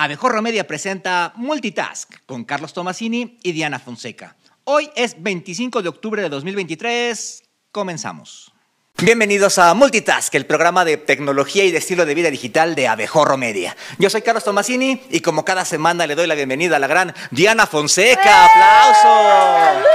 Abejorro Media presenta Multitask con Carlos Tomasini y Diana Fonseca. Hoy es 25 de octubre de 2023. Comenzamos. Bienvenidos a Multitask, el programa de tecnología y de estilo de vida digital de Abejorro Media. Yo soy Carlos Tomasini y como cada semana le doy la bienvenida a la gran Diana Fonseca. ¡Aplausos!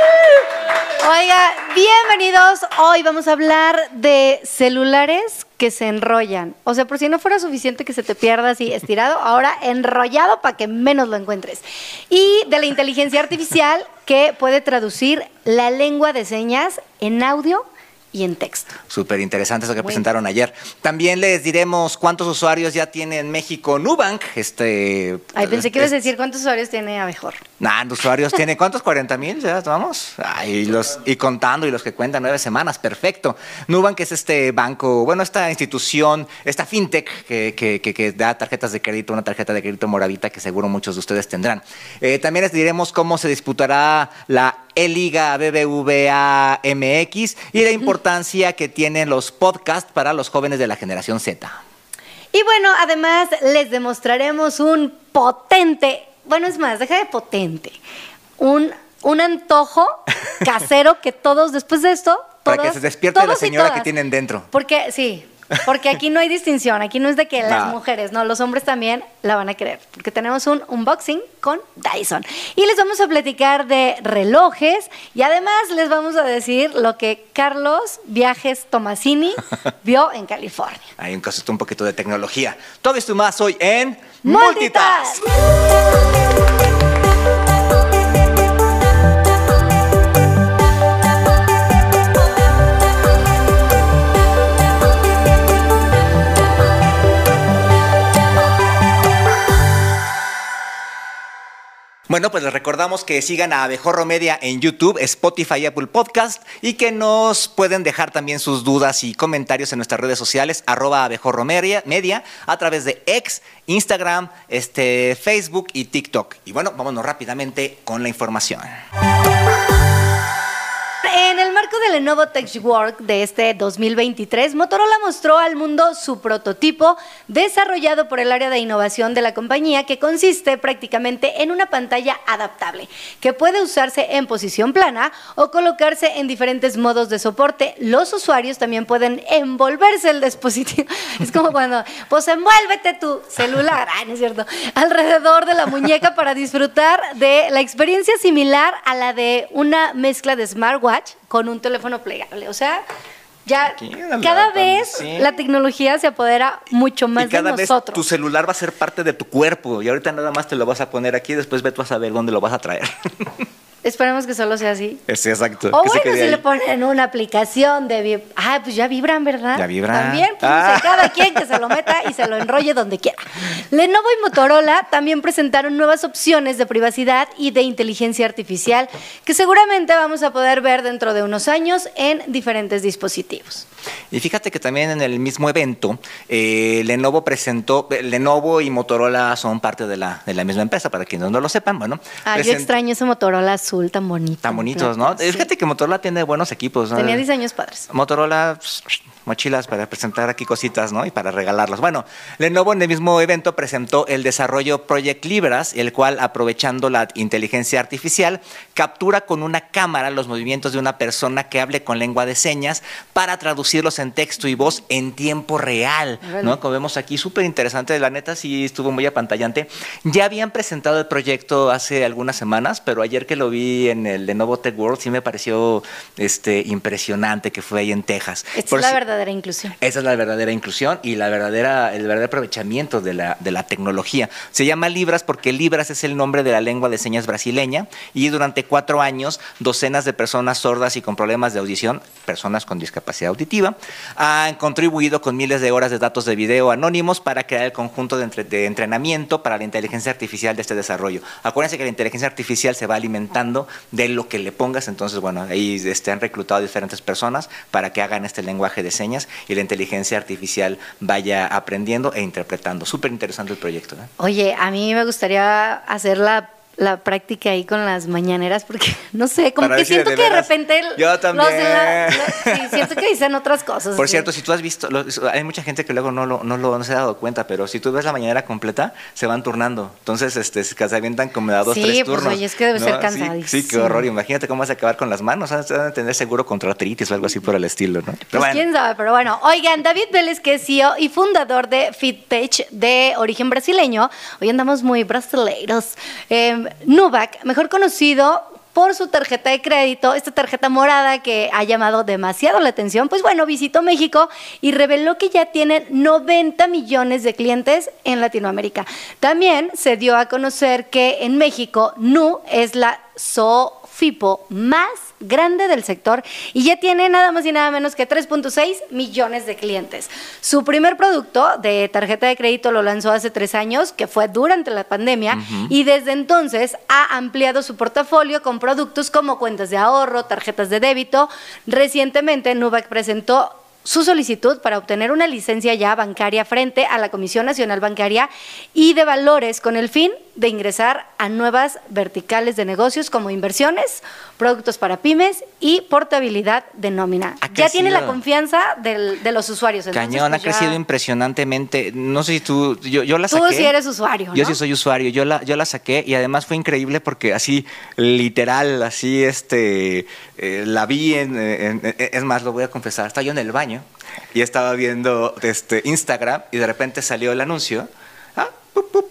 Oiga, bienvenidos. Hoy vamos a hablar de celulares que se enrollan. O sea, por si no fuera suficiente que se te pierda así estirado, ahora enrollado para que menos lo encuentres. Y de la inteligencia artificial que puede traducir la lengua de señas en audio y en texto. Súper interesante eso que presentaron ayer. También les diremos cuántos usuarios ya tiene en México Nubank. Este, Ay, pensé que ibas a decir cuántos usuarios tiene Abejor. Nah, usuarios tiene cuántos? 40 mil, ya vamos. Ay, y, los, y contando, y los que cuentan nueve semanas, perfecto. Nubank es este banco, bueno, esta institución, esta fintech que, que- que- que da tarjetas de crédito, una tarjeta de crédito moradita que seguro muchos de ustedes tendrán. Eh, también les diremos cómo se disputará la E-Liga BBVA MX y la importancia que tienen los podcasts para los jóvenes de la generación Z. Y bueno, además les demostraremos un potente, bueno, es más, deja de potente, un, un antojo casero que todos, después de esto, Para todos- que se despierte la señora que tienen dentro. Porque, sí, porque aquí no hay distinción, aquí no es de que las mujeres, no, los hombres también la van a querer, porque tenemos un unboxing con Dyson. Y les vamos a platicar de relojes y además les vamos a decir lo que Carlos Viajes Tomasini vio en California. Hay un caso un poquito de tecnología. Todo esto más hoy en Multitask. Multitask. Bueno, pues les recordamos que sigan a Abejorro Media en YouTube, Spotify y Apple Podcast y que nos pueden dejar también sus dudas y comentarios en nuestras redes sociales, arroba Abejorro Media, a través de X, Instagram, este, Facebook y TikTok. Y bueno, vámonos rápidamente con la información. En el marco del Lenovo TechWork de este 2023, Motorola mostró al mundo su prototipo desarrollado por el área de innovación de la compañía que consiste prácticamente en una pantalla adaptable que puede usarse en posición plana o colocarse en diferentes modos de soporte. Los usuarios también pueden envolverse el dispositivo. Es como cuando, pues envuélvete tu celular, ah, no es cierto, alrededor de la muñeca para disfrutar de la experiencia similar a la de una mezcla de smartwatch con un teléfono plegable. O sea, ya cada vez sí. la tecnología se apodera mucho más y cada de vez nosotros. tu celular va a ser parte de tu cuerpo y ahorita nada más te lo vas a poner aquí, después ve tú a saber dónde lo vas a traer. Esperemos que solo sea así. Sí, exacto. O que bueno, si ahí. le ponen una aplicación de... Ah, pues ya vibran, ¿verdad? Ya vibran. También, pues Ah. cada quien que se lo meta y se lo enrolle donde quiera. Lenovo y Motorola también presentaron nuevas opciones de privacidad y de inteligencia artificial que seguramente vamos a poder ver dentro de unos años en diferentes dispositivos. Y fíjate que también en el mismo evento, eh, Lenovo presentó, eh, Lenovo y Motorola son parte de la, de la misma empresa, para quienes no lo sepan, bueno. Ah, yo extraño ese Motorola azul tan bonito. Tan bonitos, ¿no? Sí. Fíjate que Motorola tiene buenos equipos. ¿no? Tenía diseños padres. Motorola, pues, mochilas para presentar aquí cositas, ¿no? Y para regalarlos. Bueno, Lenovo en el mismo evento presentó el desarrollo Project Libras, el cual, aprovechando la inteligencia artificial, captura con una cámara los movimientos de una persona que hable con lengua de señas para traducirlos en texto y voz en tiempo real. ¿no? Como vemos aquí, súper interesante. La neta sí estuvo muy apantallante. Ya habían presentado el proyecto hace algunas semanas, pero ayer que lo vi en el Lenovo Tech World sí me pareció este, impresionante que fue ahí en Texas. Por es la si- esa es la verdadera inclusión y la verdadera, el verdadero aprovechamiento de la, de la tecnología. Se llama Libras porque Libras es el nombre de la lengua de señas brasileña y durante cuatro años docenas de personas sordas y con problemas de audición, personas con discapacidad auditiva, han contribuido con miles de horas de datos de video anónimos para crear el conjunto de, entre- de entrenamiento para la inteligencia artificial de este desarrollo. Acuérdense que la inteligencia artificial se va alimentando de lo que le pongas, entonces bueno, ahí este, han reclutado diferentes personas para que hagan este lenguaje de señas y la inteligencia artificial vaya aprendiendo e interpretando. Súper interesante el proyecto. ¿eh? Oye, a mí me gustaría hacer la la práctica ahí con las mañaneras porque no sé, como Para que siento de que de repente Yo los de la- también. los- sí, siento que dicen otras cosas. Por sí. cierto, si tú has visto, lo- hay mucha gente que luego no, lo, no, lo, no se ha dado cuenta, pero si tú ves la mañanera completa, se van turnando. Entonces, este, se avientan como de a dos, Sí, tres pues, turnos. oye, es que debe ser cansadísimo. Sí, qué horror. Imagínate cómo vas a acabar con las manos. Vas a tener seguro contra artritis o algo así por el estilo, ¿no? Pero Pues bueno. quién sabe, pero bueno. Oigan, David Vélez, que es CEO y fundador de FitTech de origen brasileño. Hoy andamos muy brasileiros. Eh, Nubac, mejor conocido por su tarjeta de crédito, esta tarjeta morada que ha llamado demasiado la atención, pues bueno, visitó México y reveló que ya tienen 90 millones de clientes en Latinoamérica. También se dio a conocer que en México Nu es la SOFIPO más grande del sector y ya tiene nada más y nada menos que 3.6 millones de clientes. Su primer producto de tarjeta de crédito lo lanzó hace tres años, que fue durante la pandemia, y desde entonces ha ampliado su portafolio con productos como cuentas de ahorro, tarjetas de débito. Recientemente, Nubac presentó su solicitud para obtener una licencia ya bancaria frente a la Comisión Nacional Bancaria y de Valores con el fin de ingresar a nuevas verticales de negocios como inversiones, productos para pymes y portabilidad de nómina. Ha Ya tiene la confianza del- de los usuarios. entonces, Cañón, pues, ha crecido ya- impresionantemente. No sé si tú, yo, yo la Tú saqué. sí eres usuario, Yo ¿no? sí soy usuario. Yo la, yo la saqué y además fue increíble porque así, literal, así, este, eh, la vi en, en- es más, lo voy a confesar, estaba yo en el baño y estaba viendo este, Instagram y de repente salió el anuncio. Ah, pup, pup,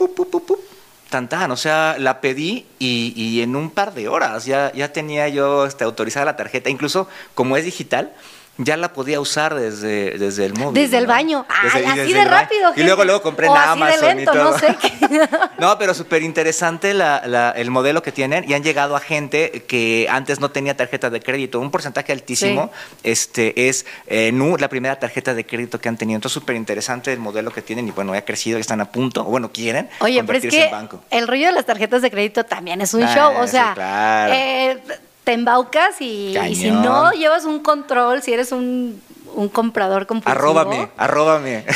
o sea, la pedí y, y en un par de horas ya, ya tenía yo este, autorizada la tarjeta. Incluso como es digital, ya la podía usar desde, desde el móvil. Desde el baño. Desde- así de rápido, Y luego, luego compré en de Amazon y todo. no sé qué. No, pero súper interesante la- la- el modelo que tienen y han llegado a gente que antes no tenía tarjeta de crédito. Un porcentaje altísimo este, es eh, Nu, la primera tarjeta de crédito que han tenido. Entonces, súper interesante el modelo que tienen y bueno, ha crecido, están a punto, o bueno, quieren Oye, pero es convertirse que en banco. el rollo de las tarjetas de crédito también es un Ah, show. O sí, sea, claro. eh, te embaucas y, y si no llevas un control, si eres un, un comprador compulsivo. Arróbame, arróbame.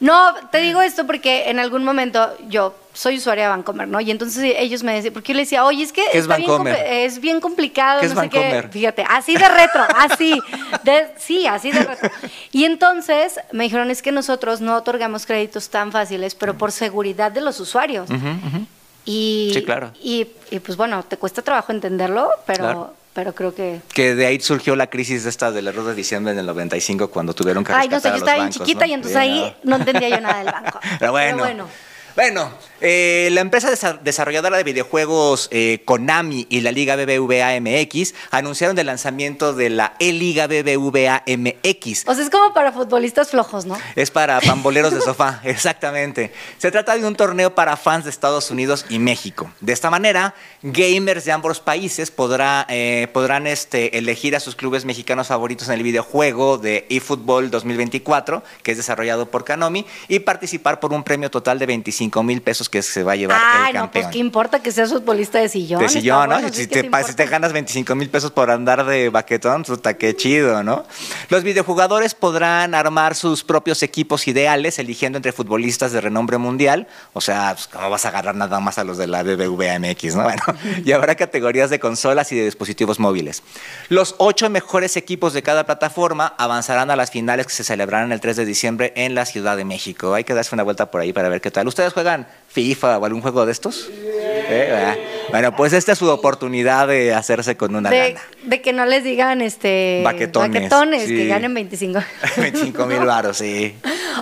No, te digo esto porque en algún momento yo soy usuaria de Vancomer, ¿no? Y entonces ellos me decían, porque yo les decía, oye, es que ¿Qué es está bien es bien complicado, ¿Qué es no sé qué. Fíjate, así de retro, así. de- sí, así de retro. Y entonces me dijeron, es que nosotros no otorgamos créditos tan fáciles, pero por seguridad de los usuarios. Ujú, ujú. Y, Sí, claro. Y, y, pues bueno, te cuesta trabajo entenderlo, pero, Claro. pero creo que... Que de ahí surgió la crisis de esta del error de diciembre del 95 cuando tuvieron que Ay, no sé, yo estaba bien chiquita ¿no? y entonces ahí no entendía yo nada del banco. Pero bueno. Bueno, eh, la empresa desa- desarrolladora de videojuegos eh, Konami y la Liga BBVA MX anunciaron el lanzamiento de la E-Liga BBVA MX. O sea, es como para futbolistas flojos, ¿no? Es para pamboleros de sofá, exactamente. Se trata de un torneo para fans de Estados Unidos y México. De esta manera, gamers de ambos países podrá, eh, podrán este, elegir a sus clubes mexicanos favoritos en el videojuego de eFootball 2024, que es desarrollado por Konami, y participar por un premio total de 25 mil pesos que se va a llevar Ay, el no, campeón. pues qué importa que seas futbolista de sillón. De sillón, ¿no? bueno, si, te, ¿qué pa- si te ganas 25 mil pesos por andar de baquetón, puta, qué chido, ¿no? Los videojugadores podrán armar sus propios equipos ideales, eligiendo entre futbolistas de renombre mundial. O sea, pues, ¿cómo vas a agarrar nada más a los de la BBVA MX, no? Bueno, y habrá categorías de consolas y de dispositivos móviles. Los ocho mejores equipos de cada plataforma avanzarán a las finales que se celebrarán el 3 de diciembre en la Ciudad de México. Hay que darse una vuelta por ahí para ver qué tal. ¿Ustedes juegan FIFA o algún juego de estos? ¿Eh? Ah. Bueno, pues esta es su oportunidad de hacerse con una de, lana. de que no les digan este Baquetones, baquetones, sí. que ganen 25. 25 mil baros, sí.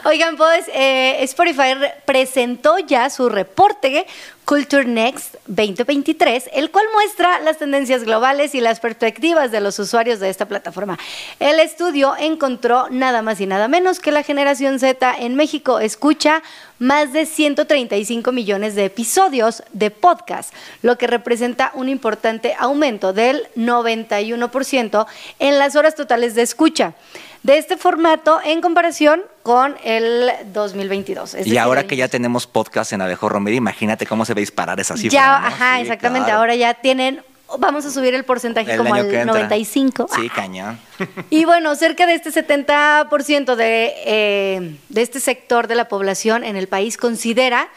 Oigan, pues eh, Spotify re- presentó ya su reporte Culture Next 2023, el cual muestra las tendencias globales y las perspectivas de los usuarios de esta plataforma. El estudio encontró nada más y nada menos que la generación Z en México escucha más de 135 millones de episodios de podcast, lo que representa un importante aumento del 91% en las horas totales de escucha de este formato en comparación con el 2022. Es Y decir, ahora que ya tenemos podcast en Abejo Romero, imagínate cómo se va a disparar esa cifra. ya, ¿no? ajá, Sí, exactamente, claro. ahora ya tienen, vamos a subir el porcentaje El como al que entra. 95. Sí, cañón. Y bueno, cerca de este 70% de, eh, de este sector de la población en el país considera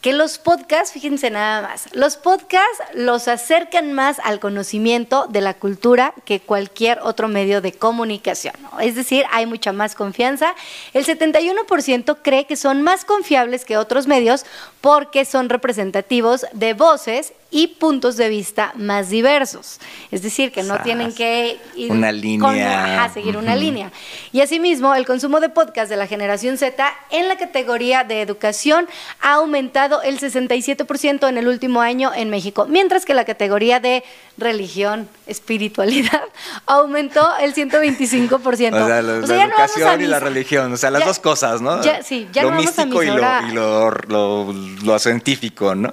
que los podcasts, fíjense nada más, los podcasts los acercan más al conocimiento de la cultura que cualquier otro medio de comunicación. Es decir, hay mucha más confianza. El 71% cree que son más confiables que otros medios porque son representativos de voces y puntos de vista más diversos. Es decir, que no tienen que ir Una con- línea. ajá, seguir una línea. Y asimismo, el consumo de podcast de la generación Z en la categoría de educación ha aumentado el 67% en el último año en México, mientras que la categoría de religión, espiritualidad, aumentó el 125%. O sea, lo- O la no educación y la religión, o sea, las Ya- dos cosas, ¿no? ya- sí, ya lo no vamos a místico y, lo, y lo, lo- lo científico, ¿no?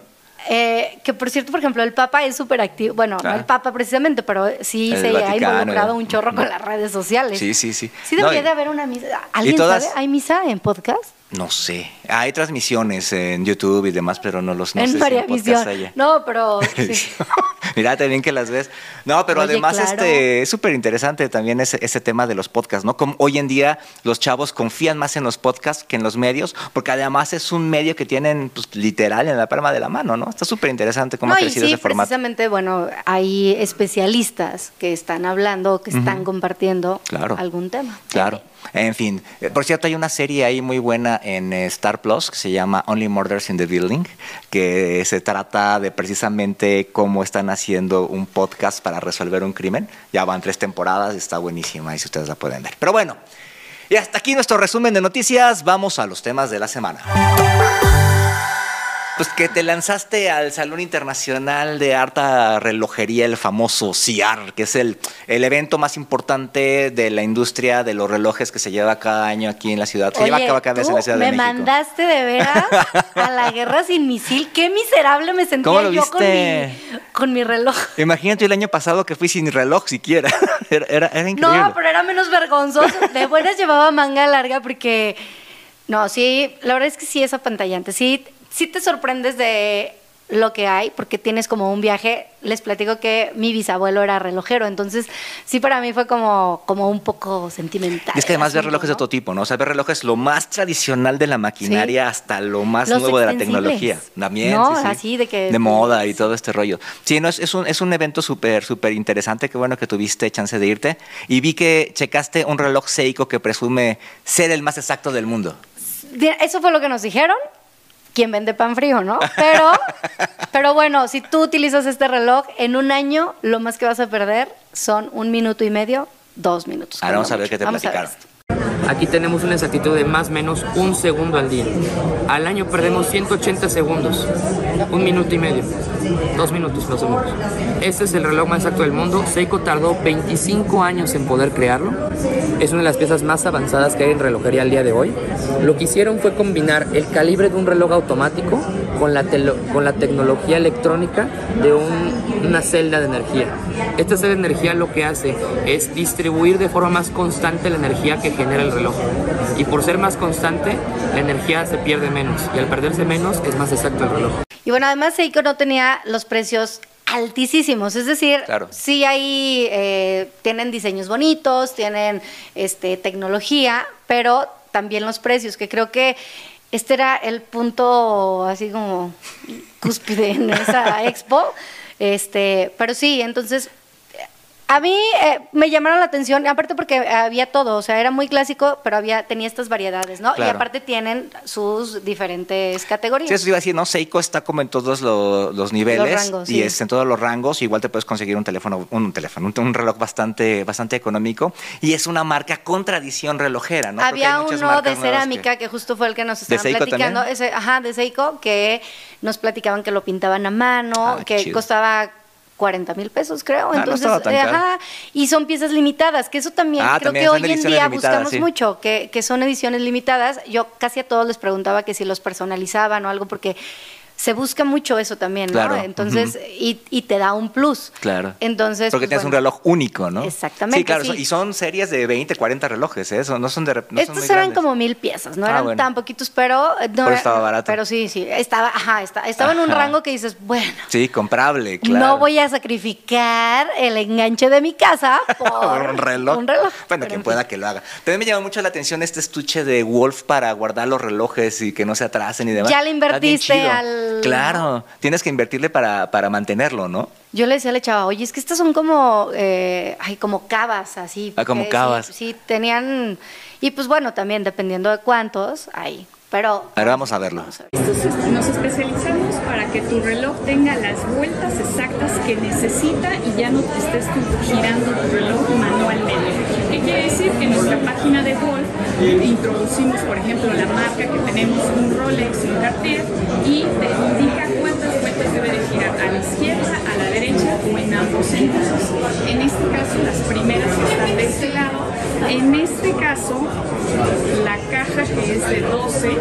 Eh, que por cierto, por ejemplo, el Papa es súper activo. Bueno, no Ah. el Papa precisamente, pero sí El se ha involucrado ¿no? un chorro con las redes sociales. Sí, sí, sí. Sí No, debería y- de haber una misa. ¿Alguien todas- sabe? ¿Hay misa en podcast? No sé. Hay transmisiones en YouTube y demás, pero no los no en sé si. No, pero sí. Mírate bien que las ves. No, pero Oye, además claro. este es súper interesante también ese, ese tema de los podcasts, ¿no? Como hoy en día los chavos confían más en los podcasts que en los medios, porque además es un medio que tienen pues, literal en la palma de la mano, ¿no? Está súper interesante cómo no, ha y crecido sí, ese formato. precisamente, bueno, hay especialistas que están hablando, que están compartiendo Claro. algún tema. Claro. En fin, Eh, por cierto, hay una serie ahí muy buena en eh, Plus que se llama Only Murders in the Building, que se trata de precisamente cómo están haciendo un podcast para resolver un crimen. Ya van tres temporadas está buenísima, y si ustedes la pueden ver. Pero bueno, y hasta aquí nuestro resumen de noticias. Vamos a los temas de la semana. Pues que te lanzaste al Salón Internacional de Alta Relojería, el famoso CIAR, que es el, el evento más importante de la industria de los relojes que se lleva cada año aquí en la ciudad. Se lleva Oye, a cabo cada vez en la Ciudad me de México. mandaste de veras a la guerra sin misil. Qué miserable me sentía ¿Cómo lo yo con mi, viste? con mi reloj. Imagínate el año pasado que fui sin reloj siquiera. Era, era, era increíble. No, pero era menos vergonzoso. De buenas llevaba manga larga porque. No, sí, la verdad es que sí es apantallante. Sí, sí te sorprendes de lo que hay, porque tienes como un viaje. Les platico que mi bisabuelo era relojero, entonces sí para mí fue como, como un poco sentimental. Y es que además ver relojes de ¿no? todo tipo, ¿no? O sea, ver relojes lo más tradicional de la maquinaria Sí. hasta lo más Los nuevo de la tecnología. También, No, sí, sí. así de que- De moda y todo este rollo. Sí, no, es, es un, es un evento súper, súper interesante. Qué bueno que tuviste chance de irte. Y vi que checaste un reloj Seiko que presume ser el más exacto del mundo. Eso fue lo que nos dijeron. ¿Quién vende pan frío, no? Pero, pero bueno, si tú utilizas este reloj, en un año lo más que vas a perder son un minuto y medio, dos minutos. Ahora vamos a ver mucho. qué te Vamos platicaron. Aquí tenemos una exactitud de más o menos un segundo al día. Al año perdemos 180 segundos, un minuto y medio, dos minutos más o menos. Este es el reloj más exacto del mundo. Seiko tardó 25 años en poder crearlo. Es una de las piezas más avanzadas que hay en relojería al día de hoy. Lo que hicieron fue combinar el calibre de un reloj automático con la, con la tecnología electrónica de un- una celda de energía. Esta celda de energía lo que hace es distribuir de forma más constante la energía que genera el reloj. Y por ser más constante, la energía se pierde menos. Y al perderse menos, es más exacto el reloj. Y bueno, además Seiko no tenía los precios altísimos, es decir, Claro. sí hay, eh, tienen diseños bonitos, tienen este, tecnología, pero también los precios, que creo que este era el punto así como cúspide en esa expo, este, pero sí, entonces a mí eh, me llamaron la atención, aparte porque había todo, o sea, era muy clásico, pero había tenía estas variedades, ¿no? Y aparte tienen sus diferentes categorías. Sí, eso iba a decir, ¿no? Seiko está como en todos lo- los niveles rangos, y sí. es en todos los rangos. Igual te puedes conseguir un teléfono, un, teléfono, un, un reloj bastante, bastante económico y es una marca con tradición relojera, ¿no? Había uno de cerámica que... justo fue el que nos ¿De estaban platicando, ese, ajá, de Seiko, que nos platicaban que lo pintaban a mano, Ah, que chido. costaba 40 mil pesos, creo. Ah, Entonces, eh, ajá, y son piezas limitadas, que eso también Ah, creo también que hoy en día buscamos sí. mucho, que, que son ediciones limitadas. Yo casi a todos les preguntaba que si los personalizaban o algo, porque se busca mucho eso también, ¿no? Claro, Entonces, y, y te da un plus. Claro. Entonces, Porque pues, tienes un reloj único, ¿no? Exactamente, Sí, claro. sí. son- Y son series de 20, 40 relojes, ¿eh? Eso no son de. no son Estos muy eran grandes. como mil piezas, no Ah, eran bueno. tan poquitos, pero no Pero estaba barato. Pero sí, sí, estaba, ajá, estaba, estaba en un rango que dices, bueno, Sí, comprable, claro. no voy a sacrificar el enganche de mi casa por, un reloj. un reloj. Bueno, Pero quien en pueda fin. que lo haga. También me llamó mucho la atención este estuche de Wolf para guardar los relojes y que no se atracen y demás. Ya le invertiste chido. Al- Claro, tienes que invertirle para, para mantenerlo, ¿no? Yo le decía a la chava, oye, es que estas son como, eh, ay, como cavas, así. Ah, como porque cavas. Sí, sí, tenían, y pues bueno, también dependiendo de cuántos, hay, pero... Ahora vamos a verlo. nos especializamos para que tu reloj tenga las vueltas exactas que necesita y ya no te estés girando tu reloj manualmente. ¿Qué quiere decir? Que en nuestra página de Wolf introducimos, por ejemplo, la marca que tenemos, un Rolex un Cartier, y te indica cuántas vueltas debe de girar a la izquierda, a la derecha o en ambos sentidos. En este caso, las primeras están de este lado. En este caso, la caja que es de 12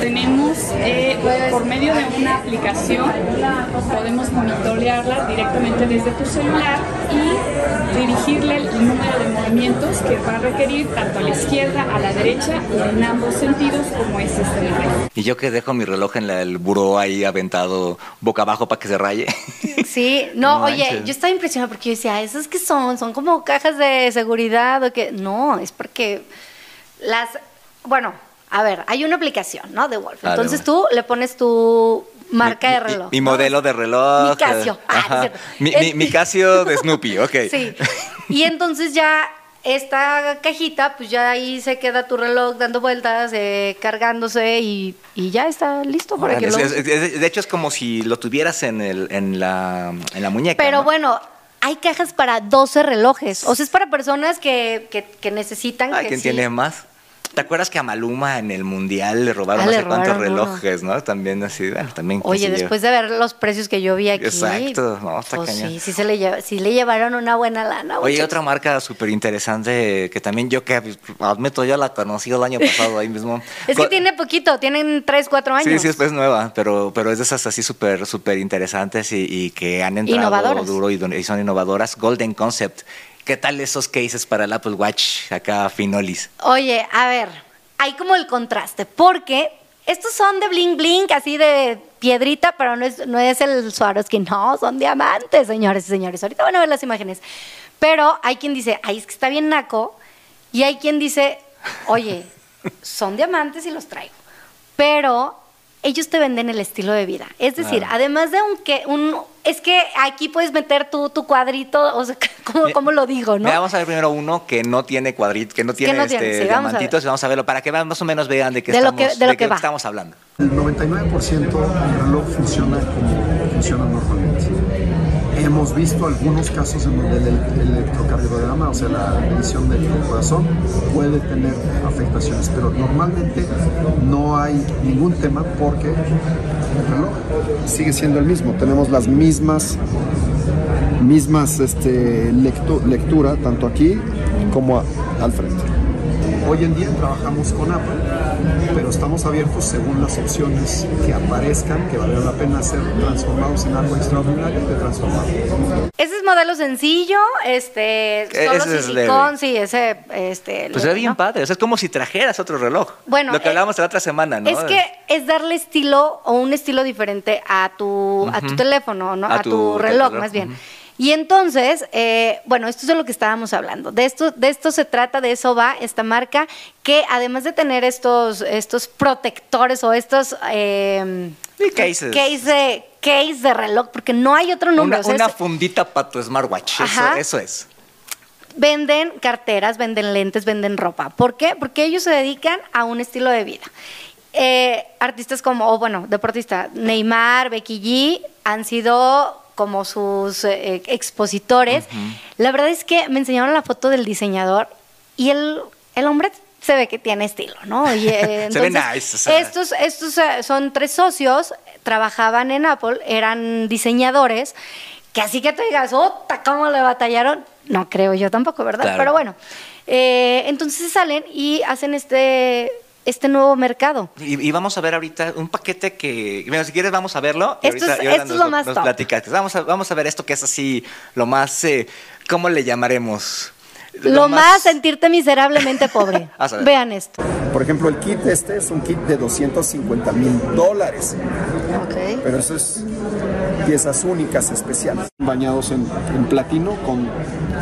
tenemos eh, por medio de una aplicación podemos monitorearla directamente desde tu celular y dirigirle el número de movimientos que va a requerir tanto a la izquierda, a la derecha o en ambos sentidos como es este reloj. Y yo que dejo mi reloj en la- el buró ahí aventado boca abajo para que se raye. Sí, no, No oye, manches. yo estaba impresionada porque yo decía, ¿esas qué son? ¿Son como cajas de seguridad o qué? No, es porque las, bueno, a ver, hay una aplicación, ¿no? De Wolf. Ah, de Entonces tú le pones tu marca Mi- de reloj. Mi, ¿no? modelo de reloj. Mi Casio. eh, Ah, mi, mi- mi Casio de Snoopy, ok. Sí. Y entonces ya esta cajita, pues ya ahí se queda tu reloj dando vueltas, eh, cargándose y, y ya está listo para que lo es- de hecho, es como si lo tuvieras en, el, en, la, en la muñeca. Pero ¿no? bueno, hay cajas para 12 relojes. O sea, es para personas que, que, que necesitan. Ay, que ¿quién sí. tiene más? ¿Te acuerdas que a Maluma en el mundial le robaron Ah, no le sé cuántos uno. relojes, ¿no? También así, bueno, también. Oye, lleva. después de ver los precios que yo vi aquí. Exacto, no, está pues cañón. sí, sí, se le lleva- sí le llevaron una buena lana. Oye, muchachos. otra marca súper interesante que también yo que admito ya la conocí el año pasado ahí mismo. Es que Co- tiene poquito, tienen 3, 4 años. Sí, sí, es pues nueva, pero, pero es de esas así súper súper interesantes y, y que han entrado Innovadoras. duro y son innovadoras. Golden Concept. ¿Qué tal esos cases para el Apple Watch acá finolis? Oye, a ver, hay como el contraste, porque estos son de bling bling, así de piedrita, pero no es, no es el Swarovski, no, son diamantes, señores y señores. Ahorita van a ver las imágenes. Pero hay quien dice, ay, es que está bien naco, y hay quien dice, oye, son diamantes y los traigo. Pero ellos te venden el estilo de vida. Es decir, además de un que un es que aquí puedes meter tu, tu cuadrito, o sea, ¿cómo, Mi- cómo lo digo, no? Mira, vamos a ver primero uno que no tiene cuadrito, que no tiene no tiene, este, sí, vamos a diamantitos, vamos a verlo para que más o menos vean de qué De lo estamos, que- de lo qué que estamos hablando. El 99% del reloj funciona como funciona normalmente. Hemos visto algunos casos en donde el, el electrocardiograma, o sea, la medición del corazón, puede tener afectaciones, pero normalmente no hay ningún tema porque el reloj sigue siendo el mismo. Tenemos las mismas mismas este, lectu- lectura, tanto aquí como al frente. Hoy en día trabajamos con Apple, pero estamos abiertos según las opciones que aparezcan, que valga la pena ser transformados en algo extraordinario, de transformar. Ese es modelo sencillo, este, solo ese es silicón, leve. sí, ese, este. Pues leve, bien ¿no? padre, o sea, es como si trajeras otro reloj. Bueno, lo que eh, hablábamos la otra semana, ¿no? Es que es darle estilo o un estilo diferente a tu, a tu teléfono, ¿no? A A, tu, tu reloj, reloj, más bien. Y entonces, eh, bueno, esto es de lo que estábamos hablando. De esto, de esto se trata, de eso va esta marca, que además de tener estos, estos protectores o estos eh, cases. case, de, case de reloj, porque no hay otro una, número. una es- fundita para tu smartwatch, eso, es. venden carteras, venden lentes, venden ropa. ¿Por qué? Porque ellos se dedican a un estilo de vida. Eh, artistas como, o bueno, deportistas, Neymar, Becky G, han sido como sus eh, expositores. La verdad es que me enseñaron la foto del diseñador y el, el hombre se ve que tiene estilo, ¿no? Y, eh, Se ve nice. Estos, estos eh, son tres socios, trabajaban en Apple, eran diseñadores, que así que te digas, ¡Ota! ¿Cómo le batallaron? No creo yo tampoco, ¿verdad? Claro. Pero bueno, eh, entonces salen y hacen este, este nuevo mercado. Y, y vamos a ver ahorita un paquete que, bueno, si quieres vamos a verlo. y Esto ahorita- es- lo más top. platicas. Vamos a, vamos a ver esto que es así, lo más, eh, ¿cómo le llamaremos? Lo, más sentirte miserablemente pobre. Vas a ver. Vean esto. Por ejemplo, el kit este es un kit de 250 mil dólares, Ok. pero eso es piezas únicas, especiales, bañados en, en platino con,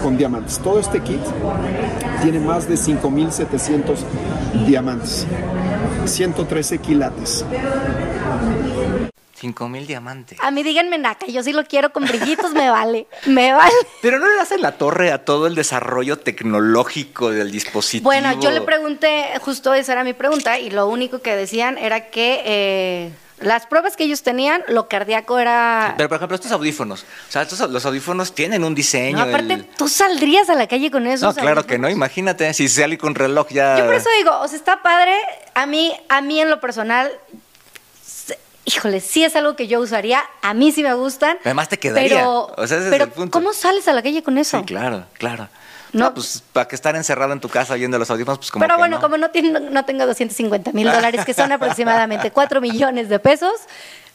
con diamantes. Todo este kit tiene más de 5.700 diamantes, 113 quilates. 5 mil diamantes. A mí díganme naca, yo sí lo quiero con brillitos, me vale. Me vale. Pero no le das en la torre a todo el desarrollo tecnológico del dispositivo. Bueno, yo le pregunté, justo esa era mi pregunta, y lo único que decían era que eh, las pruebas que ellos tenían, lo cardíaco era... Pero, por ejemplo, estos audífonos. O sea, estos, los audífonos tienen un diseño. No, aparte, el- tú saldrías a la calle con eso. No, claro que no. Imagínate, si sale con reloj ya... Yo por eso digo, o sea, está padre. A mí, a mí en lo personal, híjole, sí es algo que yo usaría. A mí sí me gustan. Además te quedaría. Pero, O sea, ese es pero el punto. ¿cómo sales a la calle con eso? Sí, claro, claro. No. No, pues para que estar encerrado en tu casa oyendo los audífonos, pues como Pero que bueno, no. como no, tiene- no tengo 250 mil dólares, que son aproximadamente 4 millones de pesos,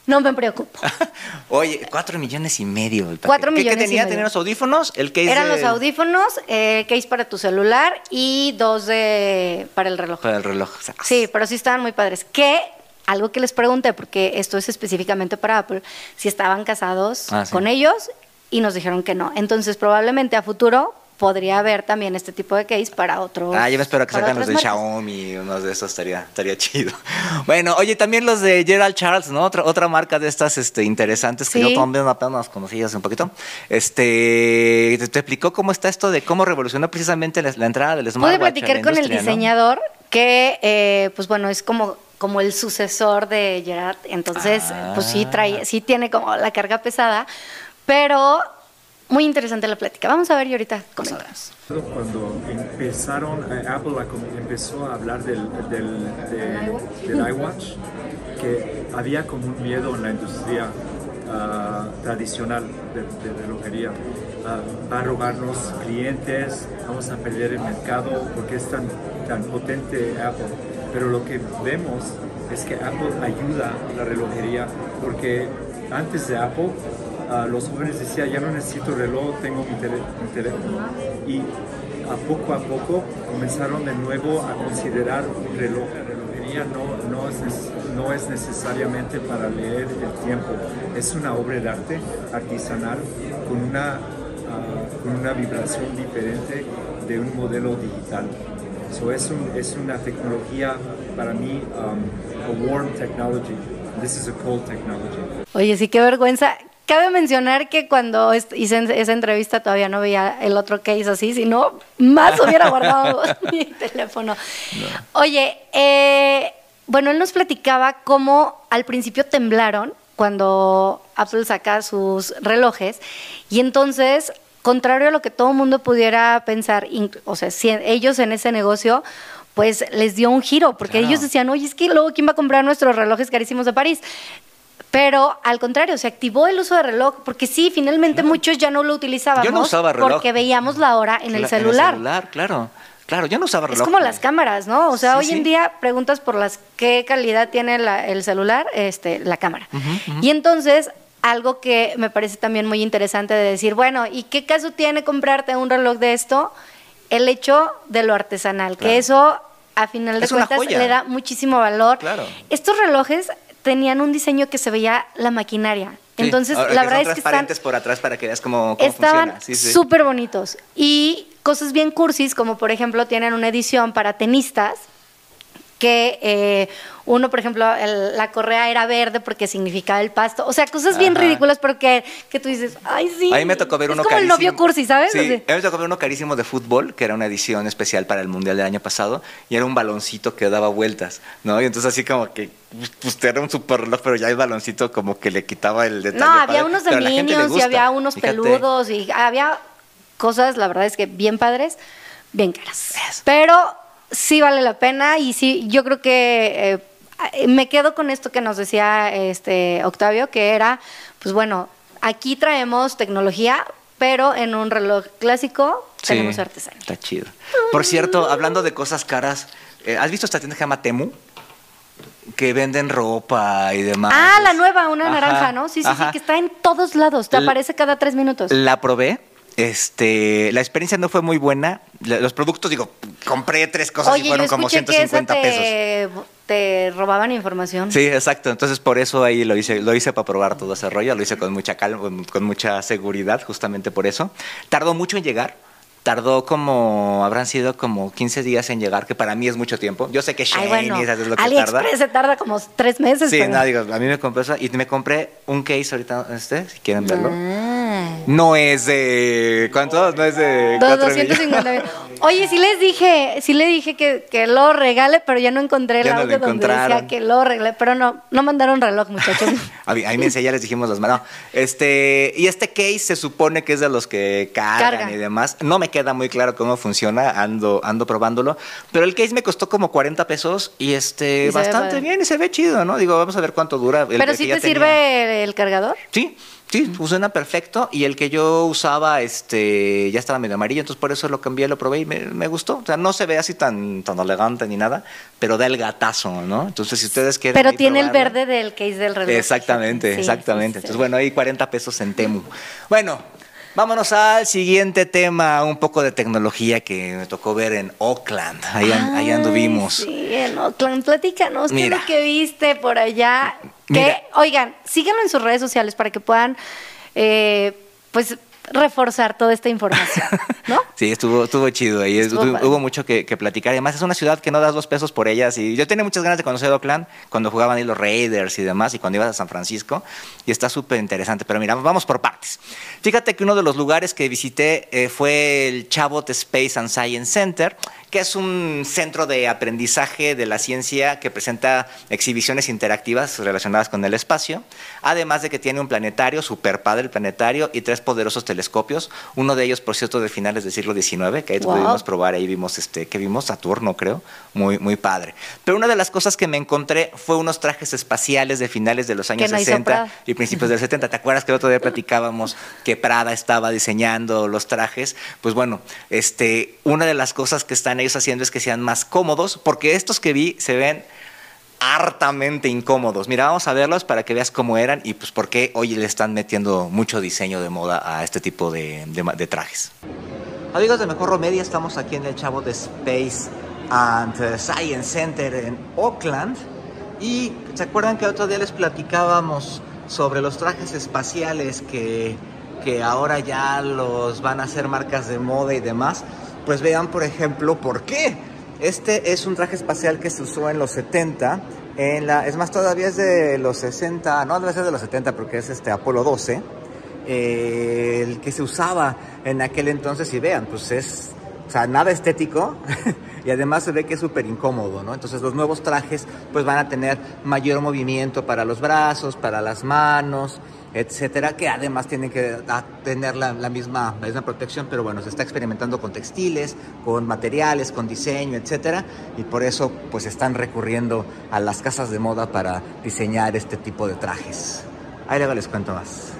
no me preocupo. Oye, cuatro millones y medio. Cuatro ¿Qué- millones ¿Qué y tenía? medio. Tenía los audífonos, el case Eran de- los audífonos, eh, case para tu celular y dos de para el reloj. Para el reloj. Sí, pero sí estaban muy padres. Que algo que les pregunté, porque esto es específicamente para Apple, si estaban casados Ah, sí. con ellos y nos dijeron que no. Entonces, probablemente a futuro podría haber también este tipo de case para otros. Ah, yo me espero que salgan los de marcas. Xiaomi, unos de esos estaría, estaría chido. Bueno, oye, también los de Gerald Charles, ¿no? Otra, otra marca de estas este, interesantes que Sí. yo también apenas conocí hace un poquito. Este, te, te explicó cómo está esto de cómo revolucionó precisamente la, la entrada del Pude smartwatch. la platicar con el diseñador que, eh, pues bueno, es como, como el sucesor de Gerard. Entonces, pues sí, Ah. trae, sí tiene como la carga pesada, pero muy interesante la plática. Vamos a ver y ahorita comentamos. Cuando empezaron, eh, Apple empezó a hablar del, del, de- del iWatch, que había como un miedo en la industria ah, tradicional de, de relojería. Ah, va a robarnos clientes, vamos a perder el mercado porque es tan, tan potente Apple. Pero lo que vemos es que Apple ayuda a la relojería porque antes de Apple ah, los jóvenes decían ya no necesito reloj, tengo mi, tele- mi teléfono y a poco a poco comenzaron de nuevo a considerar un reloj. La relojería no, no, es, no es necesariamente para leer el tiempo, es una obra de arte artesanal con una, ah, con una vibración diferente de un modelo digital. So es una tecnología para mí, um, a warm technology. This is a cold technology. Oye, sí, qué vergüenza. Cabe mencionar que cuando hice esa entrevista todavía no veía el otro case así, si no, más hubiera guardado mi teléfono. Oye, eh, bueno, él nos platicaba cómo al principio temblaron cuando Apple saca sus relojes y entonces, contrario a lo que todo el mundo pudiera pensar, o sea, si ellos en ese negocio pues les dio un giro, porque Claro. ellos decían, oye, es que luego quién va a comprar nuestros relojes carísimos de París. Pero al contrario, se activó el uso de reloj, porque sí, finalmente muchos ya no lo utilizábamos. Yo no usaba reloj. Porque veíamos la hora en el celular. celular, claro. Claro, yo no usaba reloj. Es como las cámaras, ¿no? O sea, Sí, hoy sí. en día preguntas por las qué calidad tiene la- el celular, este, la cámara. Y entonces, algo que me parece también muy interesante de decir, bueno, ¿y qué caso tiene comprarte un reloj de esto? El hecho de lo artesanal, Claro. que eso a final de Es cuentas le da muchísimo valor. Claro. Estos relojes tenían un diseño que se veía la maquinaria. Sí, Entonces, la que verdad son es que están transparentes por atrás para que veas cómo, cómo estaban. Sí, súper bonitos. Y cosas bien cursis, como por ejemplo tienen una edición para tenistas, que eh, uno, por ejemplo, el- la correa era verde porque significaba el pasto. O sea, cosas bien ridículas, pero que, que tú dices, ay, sí. A mí me tocó ver es uno como el carísimo. novio cursi, ¿sabes? Sí, a mí me tocó ver uno carísimo de fútbol, que era una edición especial para el Mundial del año pasado, y era un baloncito que daba vueltas, ¿no? Y entonces así como que, pues era un super reloj, pero ya el baloncito como que le quitaba el detalle. No, había padre, unos de Minions y había unos Fíjate. peludos y había cosas, la verdad es que bien padres, bien caras. Pero sí vale la pena y sí, yo creo que eh, me quedo con esto que nos decía este Octavio, que era, pues bueno, aquí traemos tecnología, pero en un reloj clásico Sí, tenemos artesanía. Está chido. Por cierto, hablando de cosas caras, Eh, ¿Has visto esta tienda que se llama Temu? Que venden ropa y demás. Ah, la nueva, una Ajá, naranja, ¿no? Sí, sí, sí, que está en todos lados. Te aparece cada tres minutos. La probé. Este, la experiencia no fue muy buena. Los productos, digo, compré tres cosas y yo fueron como escuché que esa 150 pesos. te, te robaban información. Sí, exacto. Entonces por eso ahí lo hice, lo hice para probar todo ese rollo, lo hice con mucha calma, con, mucha seguridad, justamente por eso. Tardó mucho en llegar. Tardó como, habrán sido como 15 días en llegar, que para mí es mucho tiempo. Yo sé que Shane bueno, y esas es lo que tarda. Se tarda como tres meses. Sí, pero- no, digo, a mí me compré eso y me compré un case ahorita, este, si quieren verlo. Ah. No es de, ¿cuánto? No es de Dos- cuatro 250 millones. mil. Oye, sí les dije, sí le dije que, que lo regale, pero ya no encontré el Ya no donde decía que lo regalé, pero no, no mandaron reloj, muchachos. A mí, a mí me decía, ya les dijimos las manos. Este, y este case se supone que es de los que cargan y demás. No me queda muy claro cómo funciona, ando, ando probándolo. Pero el case me costó como 40 pesos y este, Y bastante bien y se ve chido, ¿no? Digo, vamos a ver cuánto dura. El pero sí te tenía. sirve el cargador. Sí, sí, funciona perfecto. Y el que yo usaba, este, ya estaba medio amarillo, entonces por eso lo cambié, lo probé y me, me gustó. O sea, no se ve así tan, tan elegante ni nada, pero da el gatazo, ¿no? Entonces, si ustedes quieren. Pero tiene el verde del case del reloj. Exactamente, Sí, exactamente. sí, sí. Entonces, bueno, ahí 40 pesos en Temu. Bueno, vámonos al siguiente tema, un poco de tecnología que me tocó ver en Oakland. Ahí, Ay, anduvimos. Sí, en Oakland. Platícanos, ¿qué es lo que viste por allá? Que, oigan, síganlo en sus redes sociales para que puedan, eh, pues, reforzar toda esta información, ¿no? Sí, estuvo, estuvo chido ahí. Estuvo Estuvo- padre. hubo mucho que, que platicar. Además, es una ciudad que no das dos pesos por ellas. Y yo tenía muchas ganas de conocer Oakland cuando jugaban ahí los Raiders y demás, y cuando ibas a San Francisco. Y está súper interesante. Pero mira, vamos por partes. Fíjate que uno de los lugares que visité eh, fue el Chabot Space and Science Center, que es un centro de aprendizaje de la ciencia que presenta exhibiciones interactivas relacionadas con el espacio. Además de que tiene un planetario, super padre el planetario, y tres poderosos telescopios. Uno de ellos, por cierto, de finales del siglo XIX, que ahí Wow. pudimos probar, ahí vimos, este, que vimos Saturno, creo, muy, muy padre. Pero una de las cosas que me encontré fue unos trajes espaciales de finales de los años no hizo 60 Prada. y principios del 70. ¿Te acuerdas que el otro día platicábamos que Prada estaba diseñando los trajes? Pues bueno, este, una de las cosas que están ellos haciendo es que sean más cómodos, porque estos que vi se ven hartamente incómodos. Mira, vamos a verlos para que veas cómo eran y pues por qué hoy le están metiendo mucho diseño de moda a este tipo de, trajes. Amigos de Mejor Media, estamos aquí en el Chavo de Space and Science Center en Oakland. Y se acuerdan que otro día les platicábamos sobre los trajes espaciales que, que ahora ya los van a hacer marcas de moda y demás. Pues vean, por ejemplo, por qué. Este es un traje espacial que se usó en los 70. En la, es más, todavía es de los 60, no debe ser de los 70 porque es este Apolo 12 eh, el que se usaba en aquel entonces y vean, pues es, nada estético y además se ve que es súper incómodo, ¿no? Entonces los nuevos trajes pues van a tener mayor movimiento para los brazos, para las manos, etcétera, que además tienen que tener la, la misma, la misma protección, pero bueno, se está experimentando con textiles, con materiales, con diseño, etcétera, y por eso pues están recurriendo a las casas de moda para diseñar este tipo de trajes. Ahí luego les cuento más.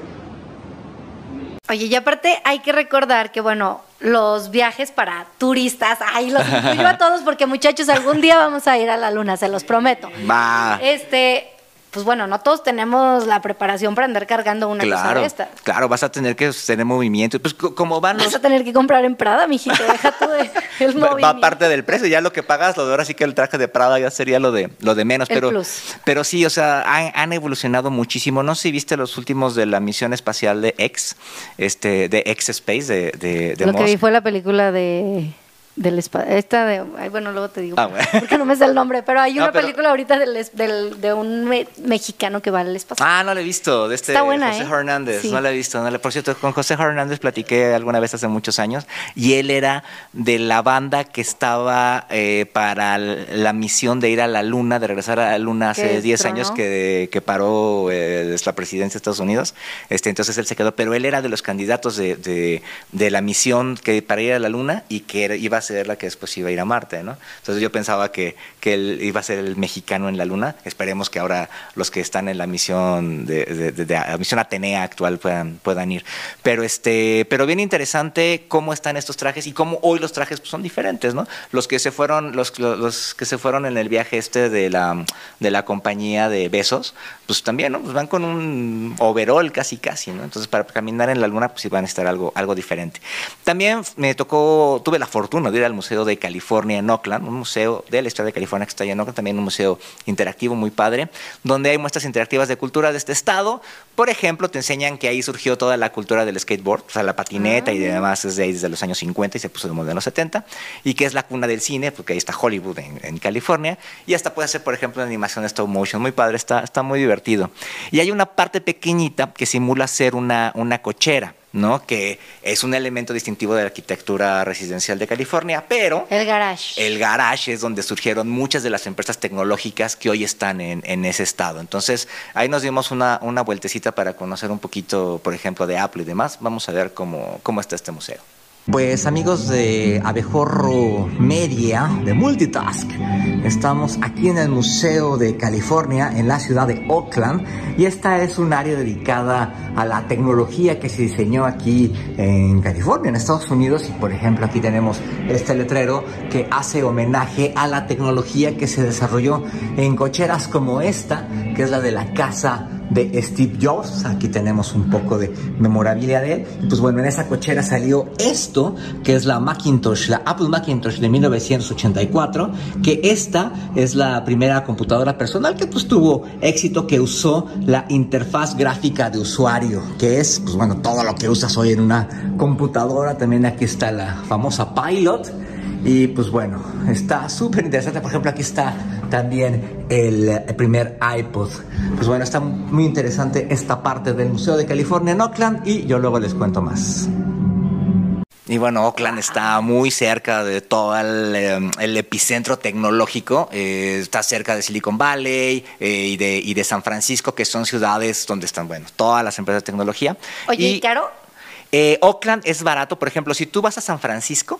Oye, y aparte hay que recordar que, bueno, los viajes para turistas, ay, los incluyo a todos porque muchachos, algún día vamos a ir a la luna, se los prometo. Va. Este, pues bueno, no todos tenemos la preparación para andar cargando una cosa Claro, de estas. claro, vas a tener que tener movimiento. Pues co- como van los... Vas a tener que comprar en Prada, mijito, deja tú de el Va, va parte del precio, ya lo que pagas, lo de ahora sí que el traje de Prada ya sería lo de, lo de menos. El pero, plus. pero sí, o sea, han, han evolucionado muchísimo. No sé si viste los últimos de la misión espacial de X, este, de X Space, de, de, de Lo que vi fue la película de del esta de bueno luego te digo Ah, bueno. porque no me sé el nombre pero hay No, una pero- película ahorita del, del- de un me- mexicano que va al espacio Ah, no la he visto, de este Está buena, José ¿eh? Hernández, Sí. no la he visto. no la- por cierto, con José Hernández platiqué alguna vez hace muchos años y él era de la banda que estaba eh, para la misión de ir a la luna, de regresar a la luna hace Que 10 tronó. años que, que paró eh, la presidencia de Estados Unidos. Este, entonces él se quedó, pero él era de los candidatos de, de- de la misión que para ir a la luna y que era- iba a ser la que después iba a ir a Marte, ¿no? Entonces yo pensaba que, que él iba a ser el mexicano en la Luna. Esperemos que ahora los que están en la misión de, de- de- de la misión Atenea actual puedan, puedan ir. Pero este, pero bien interesante cómo están estos trajes y cómo hoy los trajes pues, son diferentes, ¿no? Los que se fueron, los, los que se fueron en el viaje este de la, de la compañía de besos, pues también, ¿no? Pues van con un overall casi casi, ¿no? Entonces para caminar en la luna pues iban a estar algo, algo diferente. También me tocó, tuve la fortuna de ir al Museo de California en Oakland, un museo de la historia de California que está allá en Oakland, también un museo interactivo muy padre, donde hay muestras interactivas de cultura de este estado. Por ejemplo, te enseñan que ahí surgió toda la cultura del skateboard, o sea, la patineta y demás es de ahí desde los años 50 y se puso de moda en los 70, y que es la cuna del cine, porque ahí está Hollywood en, en California, y hasta puede hacer, por ejemplo, una animación stop motion, muy padre, está, está muy divertido. Y hay una parte pequeñita que simula ser una, una cochera. ¿No? que es un elemento distintivo de la arquitectura residencial de California, pero El garage. el garage es donde surgieron muchas de las empresas tecnológicas que hoy están en, en ese estado. Entonces, ahí nos dimos una, una vueltecita para conocer un poquito, por ejemplo, de Apple y demás. Vamos a ver cómo, cómo está este museo. Pues amigos de Abejorro Media, de Multitask, estamos aquí en el Museo de California, en la ciudad de Oakland, y esta es un área dedicada a la tecnología que se diseñó aquí en California, en Estados Unidos, y por ejemplo aquí tenemos este letrero que hace homenaje a la tecnología que se desarrolló en cocheras como esta, que es la de la casa de Steve Jobs. Aquí tenemos un poco de memorabilia de él. Y pues bueno, en esa cochera salió esto, que es la Macintosh, la Apple Macintosh de 1984, que esta es la primera computadora personal que pues tuvo éxito, que usó la interfaz gráfica de usuario, que es pues bueno, todo lo que usas hoy en una computadora. También aquí está la famosa Pilot. Y pues bueno, está súper interesante. Por ejemplo, aquí está también el, el primer iPod. Pues bueno, está muy interesante esta parte del Museo de California en Oakland y yo luego les cuento más. Y bueno, Oakland está muy cerca de todo el, eh, el epicentro tecnológico. eh, está cerca de Silicon Valley eh, y, de, y de San Francisco, que son ciudades donde están, bueno, todas las empresas de tecnología. Oye, Y- ¿y caro? eh, Oakland es barato, por ejemplo, si tú vas a San Francisco,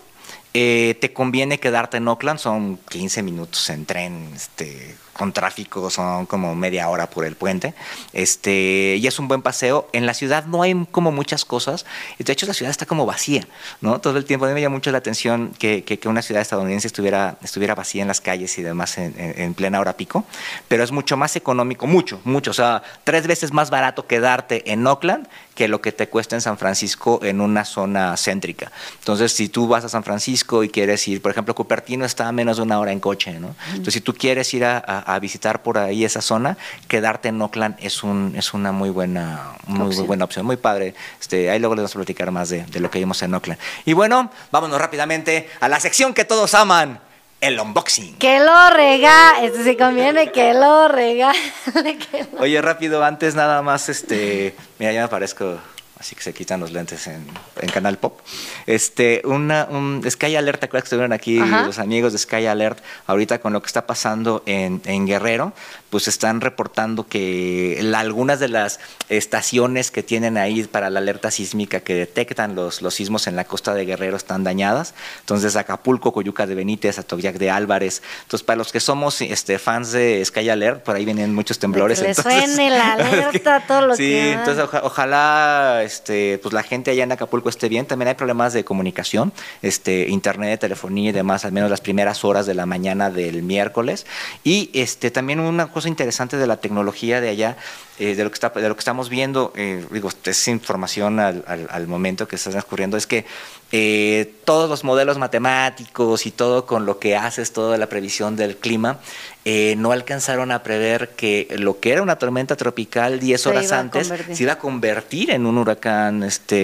eh, te conviene quedarte en Oakland, son 15 minutos en tren, este, con tráfico, son como media hora por el puente, este, y es un buen paseo. En la ciudad no hay como muchas cosas, de hecho la ciudad está como vacía, ¿no? Todo el tiempo. A mí me llama mucho la atención que, una ciudad estadounidense estuviera, estuviera vacía en las calles y demás en- en plena hora pico, pero es mucho más económico, mucho, mucho, o sea, tres veces más barato quedarte en Oakland que lo que te cuesta en San Francisco en una zona céntrica. Entonces, si tú vas a San Francisco y quieres ir, por ejemplo, Cupertino está a menos de una hora en coche, ¿no? Entonces, si tú quieres ir a, a- a visitar por ahí esa zona, quedarte en Oakland es, un, es una muy buena, muy, Opción. buena opción, muy padre. Este, ahí luego les vamos a platicar más de, de lo que vimos en Oakland. Y bueno, vámonos rápidamente a la sección que todos aman, el unboxing. Que lo rega, esto sí conviene, que lo regale. que lo- Oye, rápido, antes nada más, este, mira, ya me parezco, así que se quitan los lentes en, en Canal Pop. Este, una, un Sky Alert, ¿te acuerdas que estuvieron aquí Ajá. los amigos de Sky Alert? Ahorita con lo que está pasando en, en Guerrero, pues están reportando que la- algunas de las estaciones que tienen ahí para la alerta sísmica que detectan los, los sismos en la costa de Guerrero están dañadas. Entonces, Acapulco, Coyuca de Benítez, Atoyac de Álvarez. Entonces, para los que somos este, fans de Sky Alert, por ahí vienen muchos temblores. Que le entonces- suene la alerta, todo lo sí, que- entonces oja- ojalá este, pues la gente allá en Acapulco esté bien. También hay problemas de comunicación, este, internet, telefonía y demás, al menos las primeras horas de la mañana del miércoles. Y este, también una cosa interesante de la tecnología de allá, eh, de, lo que está, de lo que estamos viendo, eh, digo, es información al, momento que está ocurriendo, es que eh, todos los modelos matemáticos y todo con lo que haces, toda la previsión del clima, eh, no alcanzaron a prever que lo que era una tormenta tropical 10 Se horas antes se iba a convertir en un huracán este,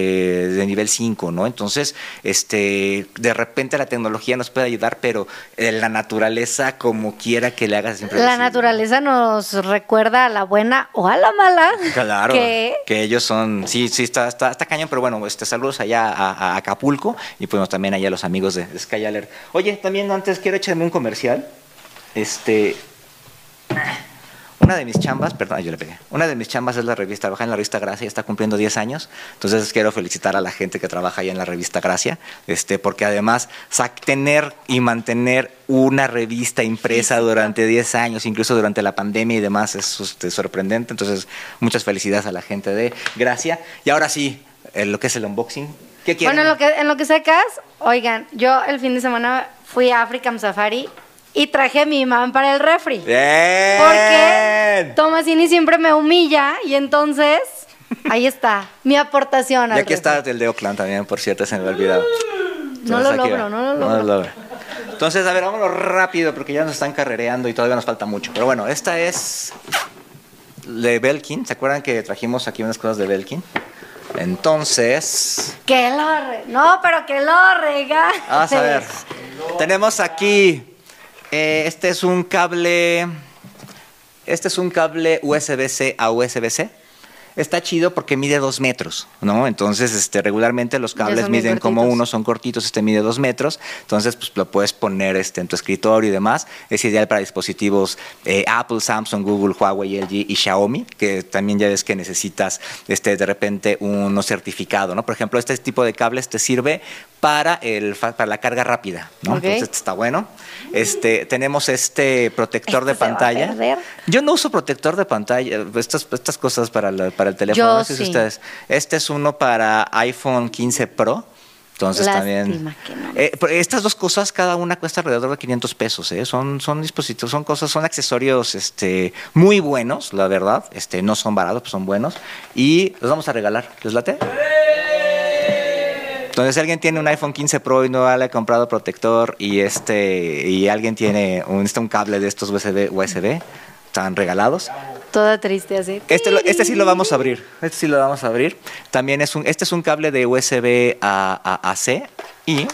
de nivel 5, ¿no? Entonces, este, de repente la tecnología nos puede ayudar, pero eh, la naturaleza, como quiera que le hagas siempre. La naturaleza nos recuerda a la buena o a la mala. Claro, Que que ellos son, sí, sí, está, está, está cañón, pero bueno, este, saludos allá a, a Acapulco y pues también allá a los amigos de, de Sky Alert. Oye, también antes quiero echarme un comercial. Este, una de mis chambas, perdón, yo le pegué. Una de mis chambas es la revista, trabaja en la revista Gracia, está cumpliendo 10 años. Entonces quiero felicitar a la gente que trabaja ahí en la revista Gracia, este, porque además tener y mantener una revista impresa durante 10 años, incluso durante la pandemia y demás, es este, sorprendente. Entonces, muchas felicidades a la gente de Gracia. Y ahora sí, eh, lo que es el unboxing. ¿Qué quieren? Bueno, en lo, que, en lo que sacas, oigan, yo el fin de semana fui a African Safari y traje mi imán para el refri. ¡Bien! Porque Tomasini siempre me humilla y entonces ahí está mi aportación. Y al aquí refri. está el de Oakland también, por cierto, se me había olvidado. No lo aquí logro, va. no lo logro. Entonces, a ver, vámonos rápido porque ya nos están carrereando y todavía nos falta mucho. Pero bueno, esta es de Belkin. ¿Se acuerdan que trajimos aquí unas cosas de Belkin? Entonces, Que lo re- No, pero que lo rega. vamos a ver. Tenemos aquí, eh, este es un cable, este es un cable USB-C a USB-C. Está chido porque mide dos metros, ¿no? Entonces, este, regularmente los cables miden como uno, son cortitos, este mide dos metros. Entonces, pues lo puedes poner este, en tu escritorio y demás. Es ideal para dispositivos eh, Apple, Samsung, Google, Huawei, LG y Xiaomi, que también ya ves que necesitas este, de repente uno certificado, ¿no? Por ejemplo, este tipo de cables te sirve para, el, para la carga rápida, ¿no? Ok. Entonces, está bueno. Este, tenemos este protector de pantalla. Yo no uso protector de pantalla, estas, estas cosas para, la- para el teléfono. Yo no sé si ustedes. Este es uno para iPhone 15 Pro. Entonces Lástima también. que no. Eh, estas dos cosas, cada una cuesta alrededor de 500 pesos. ¿eh? Son, son dispositivos, son cosas, son accesorios este, muy buenos, la verdad. Este, no son baratos, pero son buenos. Y los vamos a regalar. ¿Les late? Entonces, si alguien tiene un iPhone 15 Pro y no le ha comprado protector y este y alguien tiene un, este, un cable de estos USB, USB, están regalados. Toda triste así. Este, este sí lo vamos a abrir. Este sí lo vamos a abrir. También es un, este es un cable de USB a, a- a C y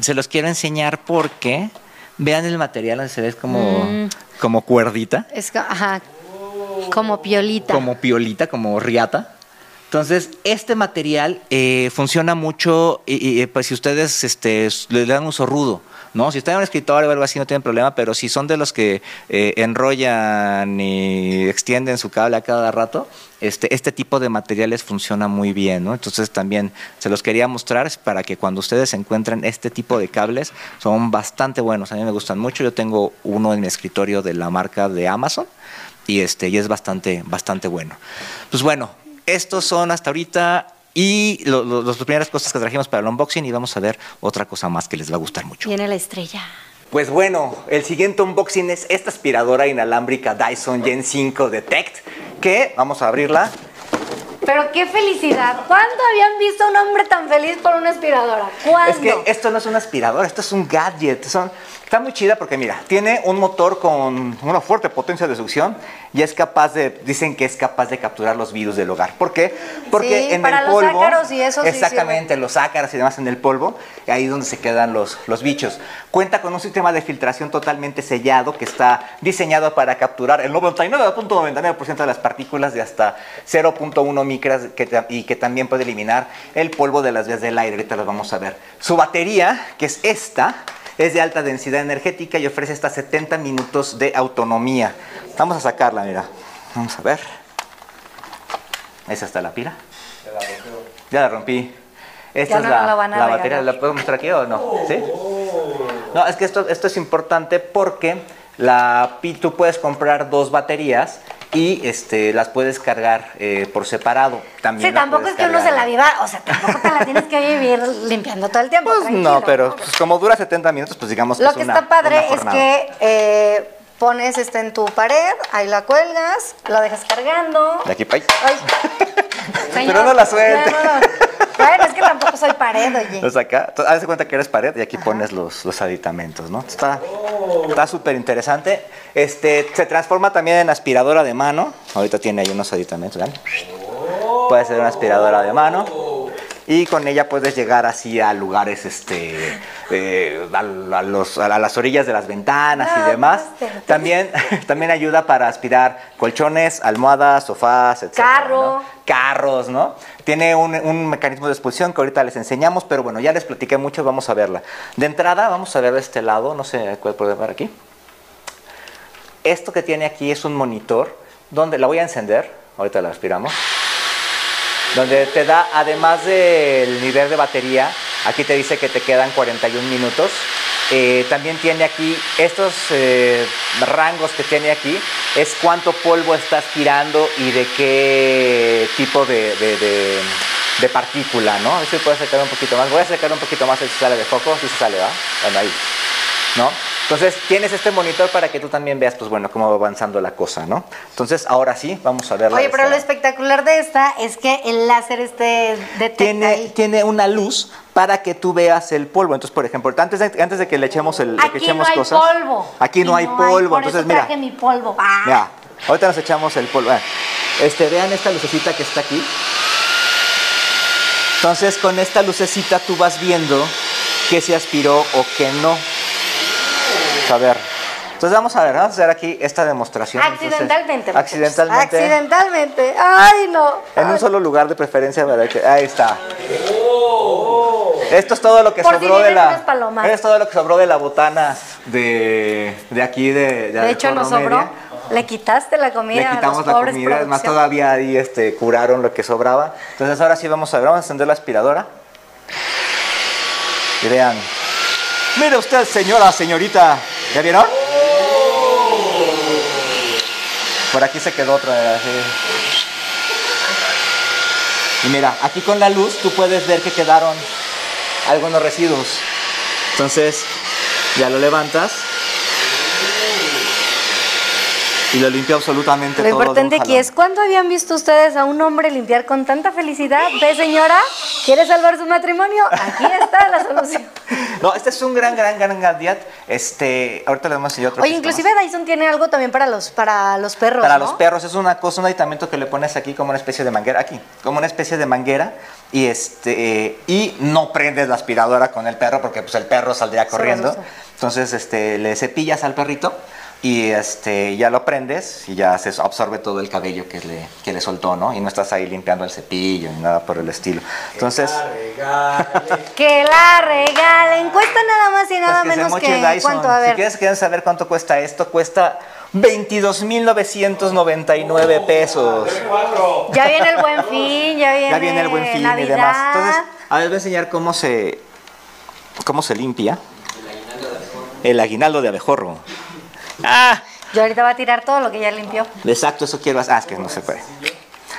se los quiero enseñar porque vean el material, donde se ve como, Mm. como cuerdita, Es ajá, como piolita. como piolita, como riata. Entonces, este material eh, funciona mucho y, y, pues si ustedes este, le dan uso rudo, ¿no? Si están en un escritorio o algo así no tienen problema, pero si son de los que eh, enrollan y extienden su cable a cada rato, este, este tipo de materiales funciona muy bien, ¿no? Entonces también se los quería mostrar para que cuando ustedes encuentren este tipo de cables, son bastante buenos, a mí me gustan mucho, yo tengo uno en mi escritorio de la marca de Amazon y este y es bastante bastante bueno. Pues bueno, estos son hasta ahorita y lo- lo- las primeras cosas que trajimos para el unboxing y vamos a ver otra cosa más que les va a gustar mucho. Viene la estrella. Pues bueno, el siguiente unboxing es esta aspiradora inalámbrica Dyson Gen 5 Detect que vamos a abrirla. Pero qué felicidad. ¿Cuándo habían visto a un hombre tan feliz por una aspiradora? ¿Cuándo? Es que esto no es una aspiradora, esto es un gadget. Son, está muy chida porque mira, tiene un motor con una fuerte potencia de succión y es capaz de, dicen que es capaz de capturar los virus del hogar. ¿Por qué? Porque Sí, en para el los polvo, ácaros y eso sí exactamente, los ácaros y demás en el polvo, ahí es donde se quedan los, los bichos. Cuenta con un sistema de filtración totalmente sellado que está diseñado para capturar el 99.99% de las partículas de hasta 0.1 micras que y que también puede eliminar el polvo de las vías del aire. Ahorita lo vamos a ver. Su batería, que es esta, es de alta densidad energética y ofrece hasta 70 minutos de autonomía. Vamos a sacarla, mira. Vamos a ver. Esa está la pila. Ya la rompí. Esta Ya es no la, van a la batería. ¿La puedo mostrar aquí o no? ¿Sí? No, es que esto, esto es importante porque la, tú puedes comprar dos baterías y este, las puedes cargar eh, por separado. También Sí, tampoco es que uno se la viva, o sea, tampoco te la tienes que vivir limpiando todo el tiempo. Pues tranquilo, no, pero pues, como dura 70 minutos, pues digamos que Lo es que una- está padre es que eh, pones este en tu pared, ahí la cuelgas, la dejas cargando. De aquí para ahí. Ay, Pero no la suelte. ya no lo- Bueno, es que tampoco soy pared, oye. Los acá, tú- haz de cuenta que eres pared y aquí pones los, los aditamentos, ¿no? Está está súper interesante. Este, se transforma también en aspiradora de mano. Ahorita tiene ahí unos aditamentos, ¿ven? Puede ser una aspiradora de mano. Y con ella puedes llegar así a lugares, este, eh, a, a los- a las orillas de las ventanas y Ah, demás. pues, También, también ayuda para aspirar colchones, almohadas, sofás, etc. Carro. Carros, ¿no? Tiene un, un mecanismo de expulsión que ahorita les enseñamos, pero bueno, ya les platiqué mucho, vamos a verla. De entrada, vamos a ver de este lado, no sé, ¿cuál puede ver aquí? esto que tiene aquí es un monitor donde la voy a encender, ahorita la aspiramos, donde te da, además del nivel de batería, aquí te dice que te quedan 41 minutos. Eh, también tiene aquí estos eh, rangos que tiene aquí, es cuánto polvo estás tirando y de qué tipo de, partícula, ¿no? Eso puede sacar un poquito más. Voy a sacar un poquito más si sale de foco, si se sale, ¿va? Bueno, ahí. ¿No? Entonces tienes este monitor para que tú también veas, pues bueno, cómo va avanzando la cosa, ¿no? Entonces ahora sí, vamos a ver. Oye, pero lo espectacular de esta es que el láser este detecta tiene, ahí. tiene una luz para que tú veas el polvo. Entonces, por ejemplo, antes de, antes de que le echemos el, de que Aquí no echemos hay cosas, polvo. aquí no hay polvo. por Entonces, eso mira, traje mi polvo. Ah. mira, ahorita nos echamos el polvo. Este, vean esta lucecita que está aquí. Entonces, con esta lucecita tú vas viendo qué se aspiró o qué no. A ver. Entonces vamos a ver, vamos a hacer aquí esta demostración. Entonces, Accidentalmente. muchachos. accidentalmente. Accidentalmente. Ay, no. En un solo lugar de preferencia, ¿verdad? Que- Ahí está. Esto es todo lo que Por si sobró de la. palomas. Es todo lo que sobró de la botana de, de aquí de. De hecho, nos sobró. Media. Le quitaste la comida Le a quitamos los la pobres comida, es más todavía ahí este, curaron lo que sobraba. Entonces ahora sí vamos a ver, vamos a encender la aspiradora. Y vean. Mire usted, señora, señorita. ¿Ya vieron? Por aquí se quedó otra. Y mira, aquí con la luz tú puedes ver que quedaron algunos residuos. Entonces, ya lo levantas. Y lo limpia absolutamente Lo todo. un importante aquí es, ¿cuándo habían visto ustedes a un hombre limpiar con tanta felicidad? ¿Ve, señora? ¿Quiere salvar su matrimonio? Aquí está la solución. No, este es un gran, gran, gran gadget. Este, ahorita le vamos a enseñar otro. Oye, inclusive Dyson tiene algo también para los, para los perros, Para ¿no? los perros es una cosa, un aditamento que le pones aquí como una especie de manguera, aquí, como una especie de manguera y este y no prendes la aspiradora con el perro porque pues el perro saldría corriendo. Entonces, este le cepillas al perrito y este ya lo prendes y ya se absorbe todo el cabello que le, que le soltó, ¿no? Y no estás ahí limpiando el cepillo ni nada por el estilo. Entonces, Que la regalen. Cuesta nada más y nada pues que se menos que... Dyson. ¿Cuánto? A Si ver. quieres, quieren saber cuánto cuesta esto, cuesta 22.999 pesos. Ya viene el buen fin, ya viene, ya viene el buen fin Navidad. y demás. Entonces, a ver, voy a enseñar cómo se, cómo se limpia el aguinaldo de abejorro. Ah, Yo ahorita voy a tirar todo lo que ya limpió. exacto, eso quiero hacer. Ah, es que no se puede.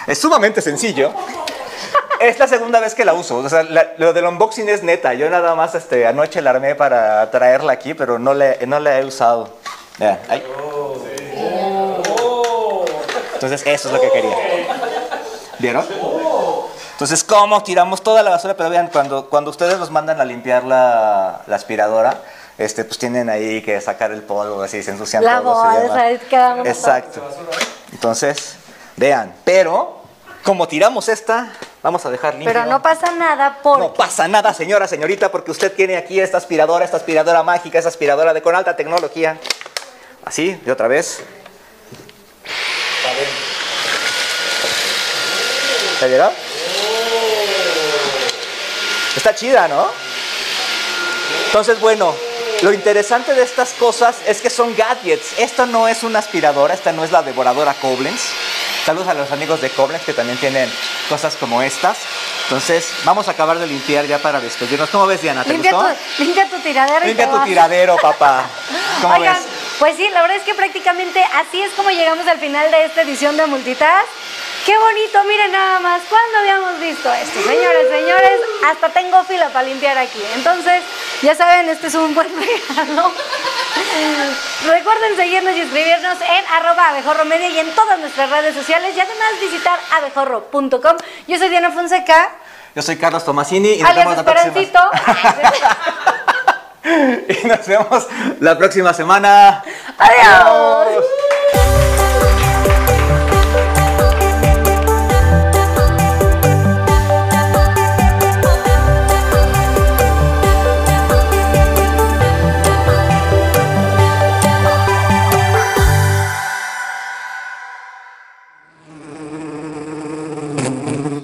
Es sumamente sencillo. Es la segunda vez que la uso. O sea, la- lo del unboxing es neta. Yo nada más este, anoche la armé para traerla aquí, pero no, le, no la he usado. Entonces, eso es lo que quería. ¿Vieron? Entonces, ¿cómo tiramos toda la basura? Pero vean, cuando, cuando ustedes los mandan a limpiar la, la aspiradora, este, pues tienen ahí que sacar el polvo, así se ensucian La todos bolsa, Exacto. Entonces, vean, pero como tiramos esta, vamos a dejar limpio. Pero no pasa nada porque... No pasa nada, señora, señorita, porque usted tiene aquí esta aspiradora, esta aspiradora mágica, esta aspiradora de con alta tecnología. Así, de otra vez. ¿Se vieron? Está chida, ¿no? Entonces, bueno, lo interesante de estas cosas es que son gadgets. Esto no es una aspiradora, esta no es la devoradora Koblenz. Saludos a los amigos de Koblenz que también tienen cosas como estas. Entonces, vamos a acabar de limpiar ya para despedirnos. ¿Cómo ves, Diana? ¿Te Limpia gustó? tu, limpia tu tiradero y Limpia tu vas. tiradero, papá. ¿Cómo Oigan, ves? pues sí, la verdad es que prácticamente así es como llegamos al final de esta edición de Multitask. Qué bonito, miren nada más, ¿cuándo habíamos visto esto? Señores, señores, hasta tengo fila para limpiar aquí. Entonces, ya saben, este es un buen regalo. Recuerden seguirnos y escribirnos en arroba abejorro media y en todas nuestras redes sociales y además visitar abejorro.com. Yo soy Diana Fonseca, Yo soy Carlos Tomasini y nos vemos la próxima. Y nos vemos la próxima semana. Adiós.